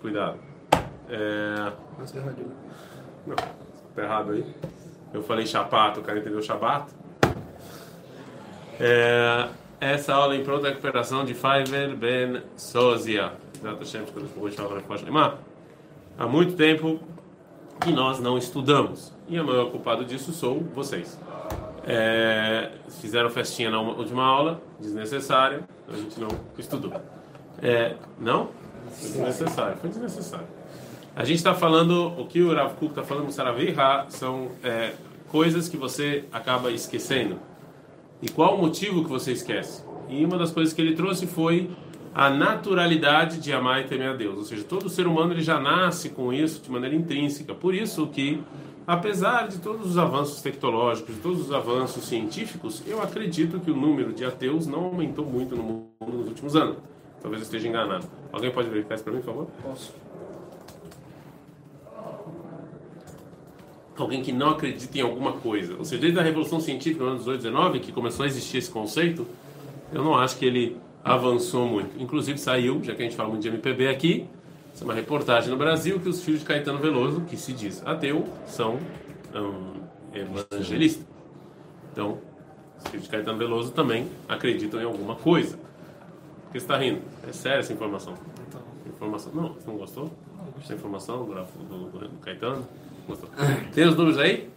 Cuidado. É... Não, tá errado aí. Eu falei chapato, o cara entendeu chabato. É... Essa aula em pronta recuperação de Faiver Ben Sozia. Há muito tempo que nós não estudamos. E o maior culpado disso sou vocês. É, fizeram festinha na última aula, desnecessária, a gente não estudou. É, não? Foi desnecessário, foi desnecessário. A gente está falando, o que o Rav Kuk está falando Saravirra são é, coisas que você acaba esquecendo. E qual o motivo que você esquece? E uma das coisas que ele trouxe foi a naturalidade de amar e temer a Deus. Ou seja, todo ser humano ele já nasce com isso de maneira intrínseca. Por isso que, apesar de todos os avanços tecnológicos, de todos os avanços científicos, eu acredito que o número de ateus não aumentou muito no mundo nos últimos anos. Talvez eu esteja enganado. Alguém pode verificar isso para mim, por favor? Posso. Alguém que não acredita em alguma coisa. Ou seja, desde a Revolução Científica no ano 18, 19, que começou a existir esse conceito, eu não acho que ele avançou muito. Inclusive saiu, já que a gente fala muito de MPB aqui, é uma reportagem no Brasil que os filhos de Caetano Veloso, que se diz ateu, são um, evangelistas. Então, os filhos de Caetano Veloso também acreditam em alguma coisa. Que você está rindo? É séria essa informação. Informação. Não, você não gostou? Essa informação do, do, do, do Caetano? Gostou? Tem os números aí?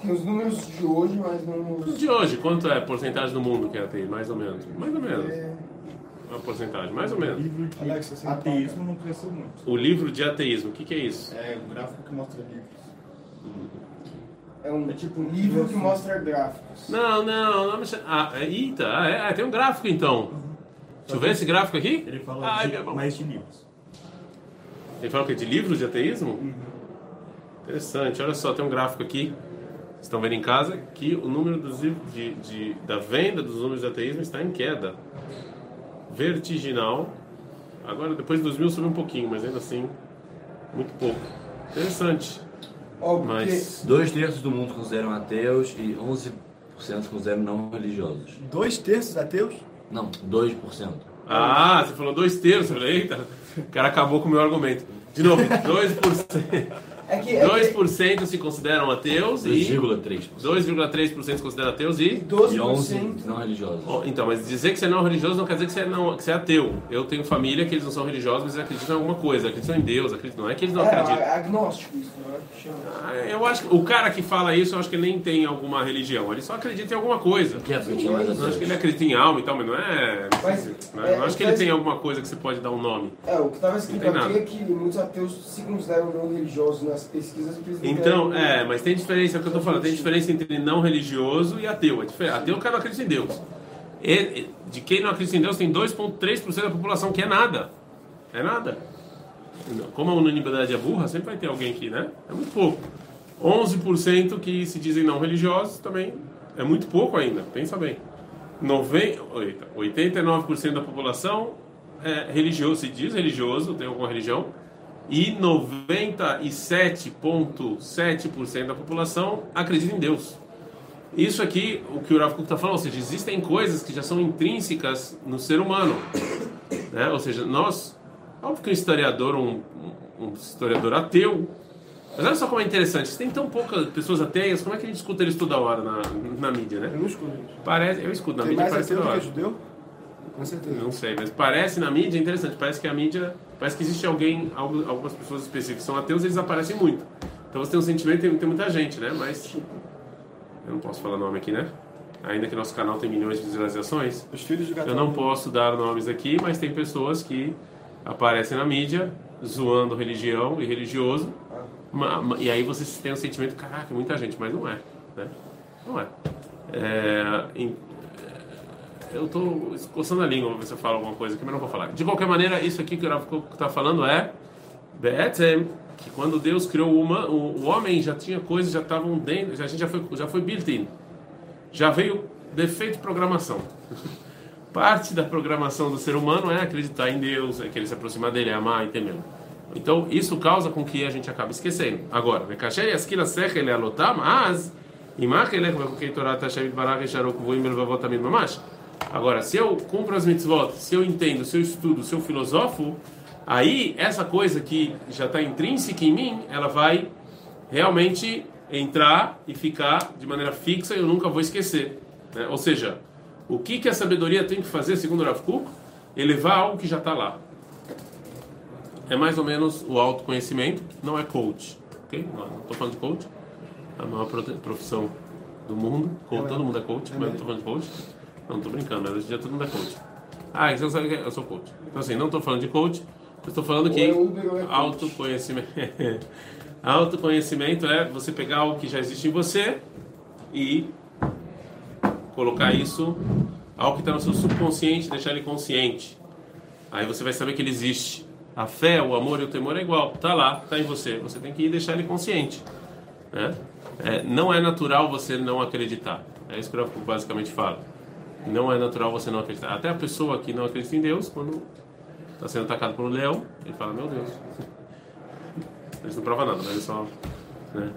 Tem os números de hoje, mas não os... De hoje, quanto é a porcentagem do mundo que é ateu? Mais ou menos. Mais ou menos. É, Uma porcentagem, mais ou O menos. livro de Alex, ateísmo não cresceu muito. O livro de ateísmo, o que, que é isso? É o gráfico que mostra livros. é um tipo livro que mostra gráficos. Não, não, não. mas- Ah, é, eita, ah, é, ah, tem um gráfico então. Deixa eu ver esse gráfico aqui. Ele fala Ai, de, meu irmão. mais de livros. Ele fala o quê? De livros de ateísmo? Interessante, olha só, tem um gráfico aqui. Vocês estão vendo em casa que o número dos livros de, de- da venda dos números de ateísmo está em queda. Vertiginal. Agora, depois de 2000 subiu um pouquinho, mas ainda assim, muito pouco. Interessante. Ó, porque Mas. Dois terços do mundo consideram ateus e 11% consideram não religiosos. Dois terços ateus? Não, 2%. Ah, você falou dois terços. Eita, o cara acabou com o meu argumento. De novo, 2%, é que, é que 2 se consideram ateus e 2,3%. 2,3% se consideram ateus e. E 12% 11% não religiosos. Então, mas dizer que você não é religioso não quer dizer que você é, não, que você é ateu. Eu tenho família que eles não são religiosos, mas eles acreditam em alguma coisa, acreditam em Deus, acreditam. Não é que eles não é, acreditam. é agnóstico isso, não é? que chama. Ah, Eu acho que o cara que fala isso, eu acho que ele nem tem alguma religião, ele só acredita em alguma coisa. Que acredita mais Eu acho que ele acredita em alma e tal, mas não é. Mas, não, é, eu acho que ele tem alguma coisa que você pode dar um nome. É, o que estava escrito Não aqui é que muitos ateus se consideram não religiosos pesquisas Então, é, mas tem diferença, é o que eu tô falando, tem diferença entre não religioso e ateu. É. Ateu, o cara não acredita em Deus. E- de quem não acredita em Deus, tem 2,3% da população, que é nada. É nada. Como a unanimidade é burra, sempre vai ter alguém que, né? É muito pouco. 11% que se dizem não religiosos também é muito pouco ainda, pensa bem. Noven- eita, 89% da população é religioso, se diz religioso, tem alguma religião, e 97,7% da população acredita em Deus. Isso aqui, o que o Rav está falando, ou seja, existem coisas que já são intrínsecas no ser humano. Né? Ou seja, nós, óbvio que um historiador, um, um historiador ateu, mas olha só como é interessante, se tem tão poucas pessoas ateias, como é que a gente escuta eles toda hora na, na mídia, né? Eu não escuto isso. Parece, eu escuto na Tem mídia, mais parece toda do que hora. judeu? Com certeza. Não sei, mas parece na mídia é interessante. Parece que a mídia. Parece que existe alguém, algu- algumas pessoas específicas que são ateus, eles aparecem muito. Então você tem um sentimento, tem, tem muita gente, né? Mas. Eu não posso falar nome aqui, né? Ainda que nosso canal tem milhões de visualizações, Os filhos de eu não posso dar nomes aqui, mas tem pessoas que aparecem na mídia zoando religião e religioso. ma- E aí você tem um sentimento, caraca, muita gente, mas não é. Né? Não é. É, eu estou coçando a língua para ver se eu falo alguma coisa aqui, mas não vou falar. De qualquer maneira, isso aqui que o Rav está falando é Be'etzem, que quando Deus criou o, huma- o, homem, já tinha coisas, já estavam dentro, a gente já foi, já foi built-in. Já veio defeito de programação. Parte da programação do ser humano é acreditar em Deus, é querer se aproximar dele, é amar e temer. Então, isso causa com que a gente acabe esquecendo. Agora, Vekasher yaskila sechel lealotam, az, imach elech vekukei Torah Hashem yitbarach yesharok vuim belvavot tamid mamash. Agora, se eu cumpro as mitzvot, se eu entendo, se eu estudo, se eu filosofo, aí essa coisa que já está intrínseca em mim, ela vai realmente entrar e ficar de maneira fixa e eu nunca vou esquecer. né? Ou seja, o que, que a sabedoria tem que fazer, segundo o Rav Kuk? Elevar algo que já está lá. É mais ou menos o autoconhecimento, não é coach. ok? Não estou falando de coach, é a maior profissão do mundo. Coach, todo mundo é coach, mas não estou falando de coach. Não, estou brincando, mas hoje em dia todo mundo é coach. Ah, você não sabe que eu sou coach. Então, assim, não estou falando de coach, eu estou falando que é é autoconhecimento. autoconhecimento é você pegar algo que já existe em você e colocar isso, algo que está no seu subconsciente, deixar ele consciente. Aí você vai saber que ele existe. A fé, o amor e o temor é igual. Tá lá, tá em você. Você tem que ir deixar ele consciente. Né? É, não é natural você não acreditar. É isso que eu basicamente falo. Não é natural você não acreditar. Até a pessoa que não acredita em Deus, quando está sendo atacado por um leão, ele fala: Meu Deus. Isso não prova nada, mas é só. Né?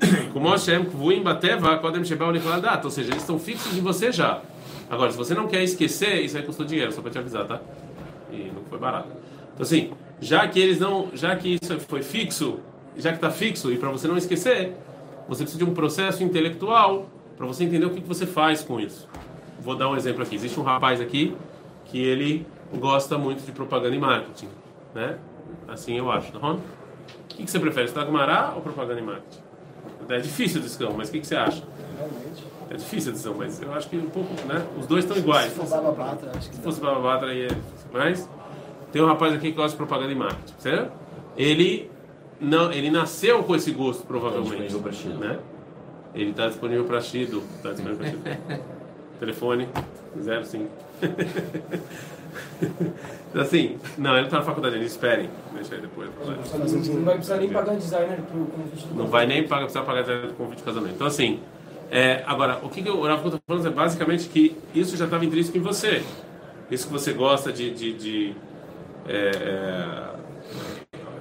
Como Hashem Kvuim Bateva, Kodem Shebel Nicholadat. Ou seja, eles estão fixos em você já. Agora, se você não quer esquecer, isso aí custou dinheiro, só para te avisar, tá? E não foi barato. Então, assim, já que eles não. Já que isso foi fixo, já que está fixo, e para você não esquecer, você precisa de um processo intelectual para você entender o que, que você faz com isso. Vou dar um exemplo aqui. Existe um rapaz aqui que ele gosta muito de propaganda e marketing, né? Assim eu acho, tá bom? O que, que você prefere, estudar Gumará ou propaganda e marketing? É difícil a decisão, mas o que, que você acha? Realmente. É difícil a decisão, mas eu acho que um pouco, né? Os dois estão iguais. Se for bababata, acho que Se fosse bababatra aí é. Mas tem um rapaz aqui que gosta de propaganda e marketing, certo? Ele não, ele nasceu com esse gosto provavelmente, né? Ele está disponível para Shido, está disponível para Shido. Telefone 05. assim, não, ele não está na faculdade, ele esperem, deixa aí depois. Não vai precisar nem pagar designer pro convite do Não vai nem pagar, precisar pagar o convite de casamento. Então, assim, é, agora, o que, que o Rafa está falando é basicamente que isso já estava intrínseco em você. Isso que você gosta de, de, de, é, é,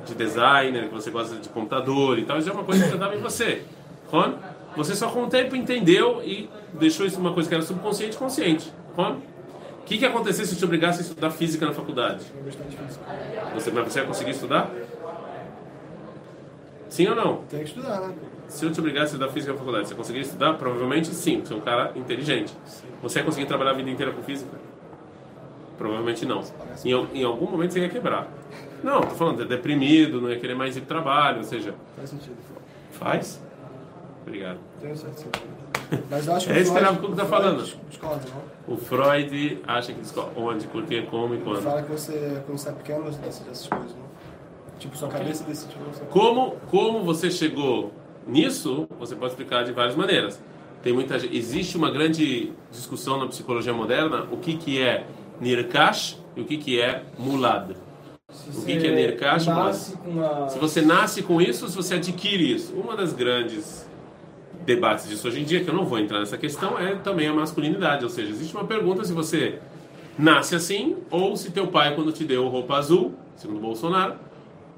de designer, que você gosta de computador e tal, isso é uma coisa que já estava em você. Ron, você só com o tempo entendeu e deixou isso uma coisa que era subconsciente consciente. O que, que ia acontecer se eu te obrigasse a estudar física na faculdade? Você, mas você ia conseguir estudar? Sim ou não? Tem que estudar, né? Se eu te obrigasse a estudar física na faculdade, você conseguiria estudar? Provavelmente sim, você é um cara inteligente. Você ia conseguir trabalhar a vida inteira com física? Provavelmente não. Em, em algum momento você ia quebrar. Não, tô falando, é deprimido, não ia querer mais ir pro trabalho, ou seja, Faz sentido. faz? Obrigado. Certo sentido. Mas eu acho que É isso que o Rafa tá falando. Discorda, não? O Freud acha que descobre onde, por quê, como e Ele quando. fala que você, quando você é pequeno, você decide essas coisas, não? Tipo, sua cabeça decide pra você. Como, como você chegou nisso, você pode explicar de várias maneiras. Tem muita existe uma grande discussão na psicologia moderna o que, que é Nirkash e o que, que é Mulad. O que, que é Nirkash? Mulad? Se você nasce com isso ou se você adquire isso. Uma das grandes debates disso hoje em dia, que eu não vou entrar nessa questão, é também a masculinidade. Ou seja, existe uma pergunta se você nasce assim ou se teu pai, quando te deu roupa azul, segundo Bolsonaro,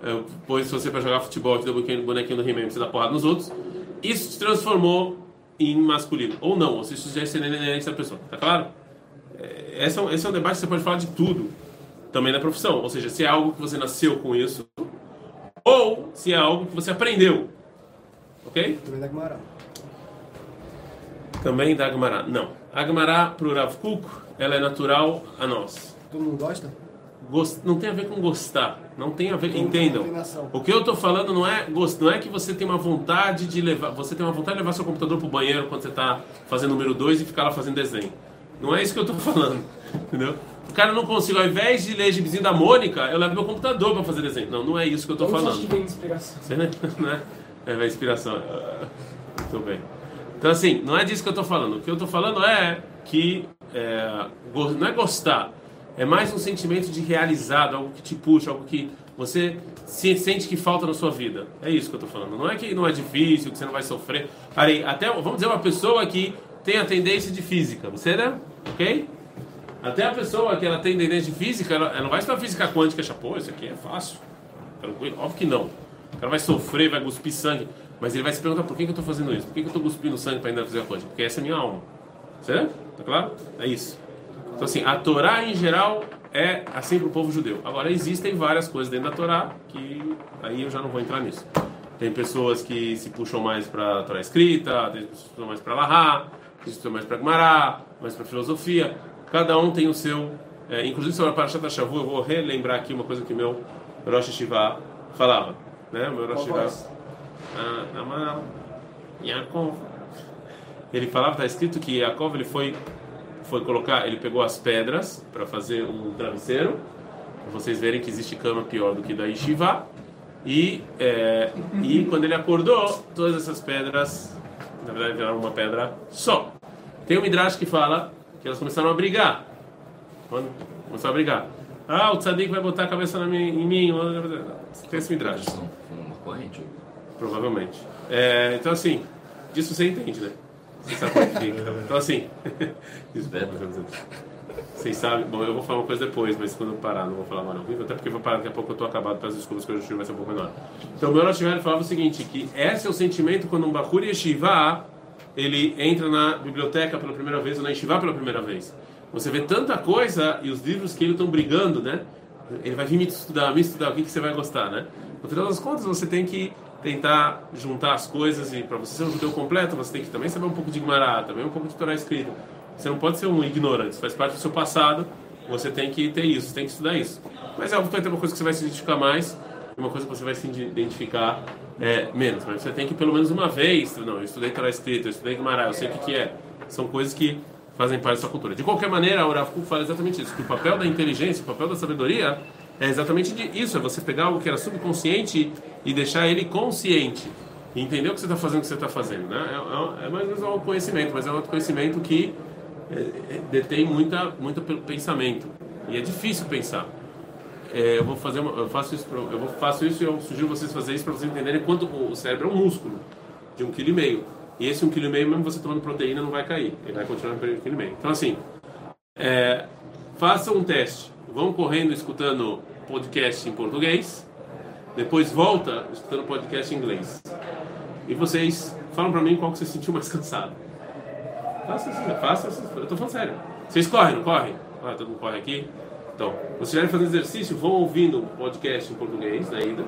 eh, pôs você para jogar futebol, te deu bonequinho, bonequinho do He-Man você dar porrada nos outros, isso te transformou em masculino. Ou não, ou se isso já é inerente da pessoa. Tá claro? Eh, Esse é, um, esse é um debate que você pode falar de tudo, também na profissão. Ou seja, se é algo que você nasceu com isso, ou se é algo que você aprendeu. Ok? Também da Agmará. Não. A Agmará, para o Rav Kuk, ela é natural a nós. Todo mundo gosta? Gost... Não tem a ver com gostar. Não tem a ver. Tem Entendam. O que eu estou falando não é gost... não é que você tem uma vontade de levar. Você tem uma vontade de levar seu computador para o banheiro quando você está fazendo número 2 e ficar lá fazendo desenho. Não é isso que eu estou falando. Entendeu? O cara não consegue, ao invés de ler gibizinho da Mônica, eu levo meu computador para fazer desenho. Não, não é isso que eu estou falando. que vem inspiração? Você, né? né? É a inspiração. Muito bem. Então, assim, não é disso que eu estou falando. O que eu estou falando é que é, não é gostar, é mais um sentimento de realizado, algo que te puxa, algo que você se sente que falta na sua vida. É isso que eu estou falando. Não é que não é difícil, que você não vai sofrer. Aí, até, vamos dizer, uma pessoa que tem a tendência de física, você, né? Ok? Até a pessoa que ela tem tendência de física, ela, ela não vai estudar física quântica e achar, pô, isso aqui é fácil. Tranquilo. Óbvio que não. O cara vai sofrer, vai cuspir sangue. Mas ele vai se perguntar por que, que eu estou fazendo isso? Por que, que eu estou cuspindo sangue para ainda fazer a coisa? Porque essa é a minha alma. Certo? Tá claro? É isso. Então, assim, a Torá em geral é assim para o povo judeu. Agora, existem várias coisas dentro da Torá que aí eu já não vou entrar nisso. Tem pessoas que se puxam mais para a Torá escrita, tem pessoas que se puxam mais para Lahá, tem pessoas que se puxam mais para Gumará, mais para filosofia. Cada um tem o seu. É, inclusive, sobre a Parashat Shavu, eu vou relembrar aqui uma coisa que meu Rosh Shiva falava. Né? O meu Rosh Shiva. Ah, Amal, Yaakov. Ele falava, está escrito que Yaakov ele foi, foi colocar, ele pegou as pedras para fazer um travesseiro, para vocês verem que existe cama pior do que da Yeshiva. E, é, e quando ele acordou, todas essas pedras, na verdade, viraram uma pedra só. Tem um Midrash que fala que elas começaram a brigar. Quando começaram a brigar. Ah, o tzadik vai botar a cabeça na minha, em mim. Tem esse Midrash. Uma corrente. Provavelmente. É, então, assim, disso você entende, né? Você sabe o que fica. Então, assim. Vocês sabem. Bom, eu vou falar uma coisa depois, mas quando eu parar, não vou falar mais não. Até porque eu vou parar daqui a pouco, eu tô acabado, peço desculpas que o Yeshiva vai ser um pouco menor. Então, o meu Rosh falava o seguinte: que esse é o sentimento quando um Bakur Yeshiva ele entra na biblioteca pela primeira vez ou na Yeshiva pela primeira vez. Você vê tanta coisa e os livros que ele estão brigando, né? Ele vai vir me estudar, me estudar, o que, que você vai gostar, né? No final das contas, você tem que tentar juntar as coisas e para você ser um judeu completo, você tem que também saber um pouco de Gumará, também um pouco de Torá escrita. Você não pode ser um ignorante, faz parte do seu passado, você tem que ter isso, tem que estudar isso. Mas é óbvio que vai ter uma coisa que você vai se identificar mais e uma coisa que você vai se identificar é, menos. Mas você tem que pelo menos uma vez, não, eu estudei Torá escrita, eu estudei Gumará, eu sei o que, que é. São coisas que fazem parte da sua cultura. De qualquer maneira, a Urav fala exatamente isso, que o papel da inteligência, o papel da sabedoria é exatamente isso, é você pegar algo que era subconsciente e deixar ele consciente. E entender o que você está fazendo, o que você está fazendo. Né? É, é, é mais ou menos um conhecimento, mas é um conhecimento que é, é, detém muita, muito pensamento. E é difícil pensar. É, eu vou fazer uma, eu faço isso, eu vou, faço isso e eu sugiro vocês fazerem isso para vocês entenderem quanto o cérebro é um músculo de um quilo e meio. E esse um quilo e meio, mesmo você tomando proteína, não vai cair. Ele vai continuar no um quilo e meio. Então, assim, é, faça um teste. Vão correndo escutando podcast em português. Depois volta escutando podcast em inglês. E vocês falam para mim qual que você sentiu mais cansado. Faça assim, faça assim. Eu tô falando sério. Vocês correm, não correm? Ah, todo mundo corre aqui. Então, vocês estiverem fazendo exercício, vão ouvindo um podcast em português na ida.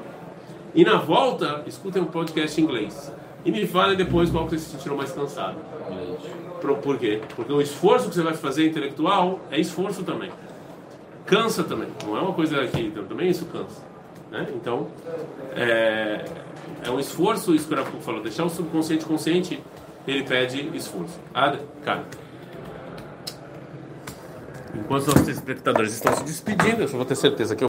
E na volta, escutem um podcast em inglês. E me falem depois qual que vocês se sentiram mais cansado. Por, por quê? Porque o esforço que você vai fazer intelectual é esforço também. Cansa também. Não é uma coisa que também isso cansa. Né? Então, é, é um esforço, isso que o falou, deixar o subconsciente consciente, ele pede esforço. Ad, cara. Enquanto os nossos espectadores estão se despedindo, eu só vou ter certeza que eu